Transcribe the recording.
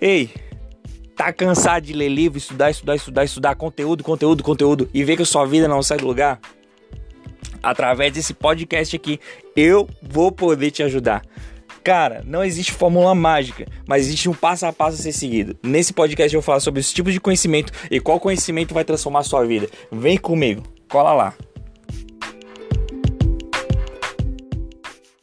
Ei, tá cansado de ler livro, estudar, estudar, estudar, estudar conteúdo, conteúdo, conteúdo e ver que a sua vida não sai do lugar? Através desse podcast aqui, eu vou poder te ajudar. Cara, não existe fórmula mágica, mas existe um passo a passo a ser seguido. Nesse podcast eu vou falar sobre os tipos de conhecimento e qual conhecimento vai transformar a sua vida. Vem comigo, cola lá.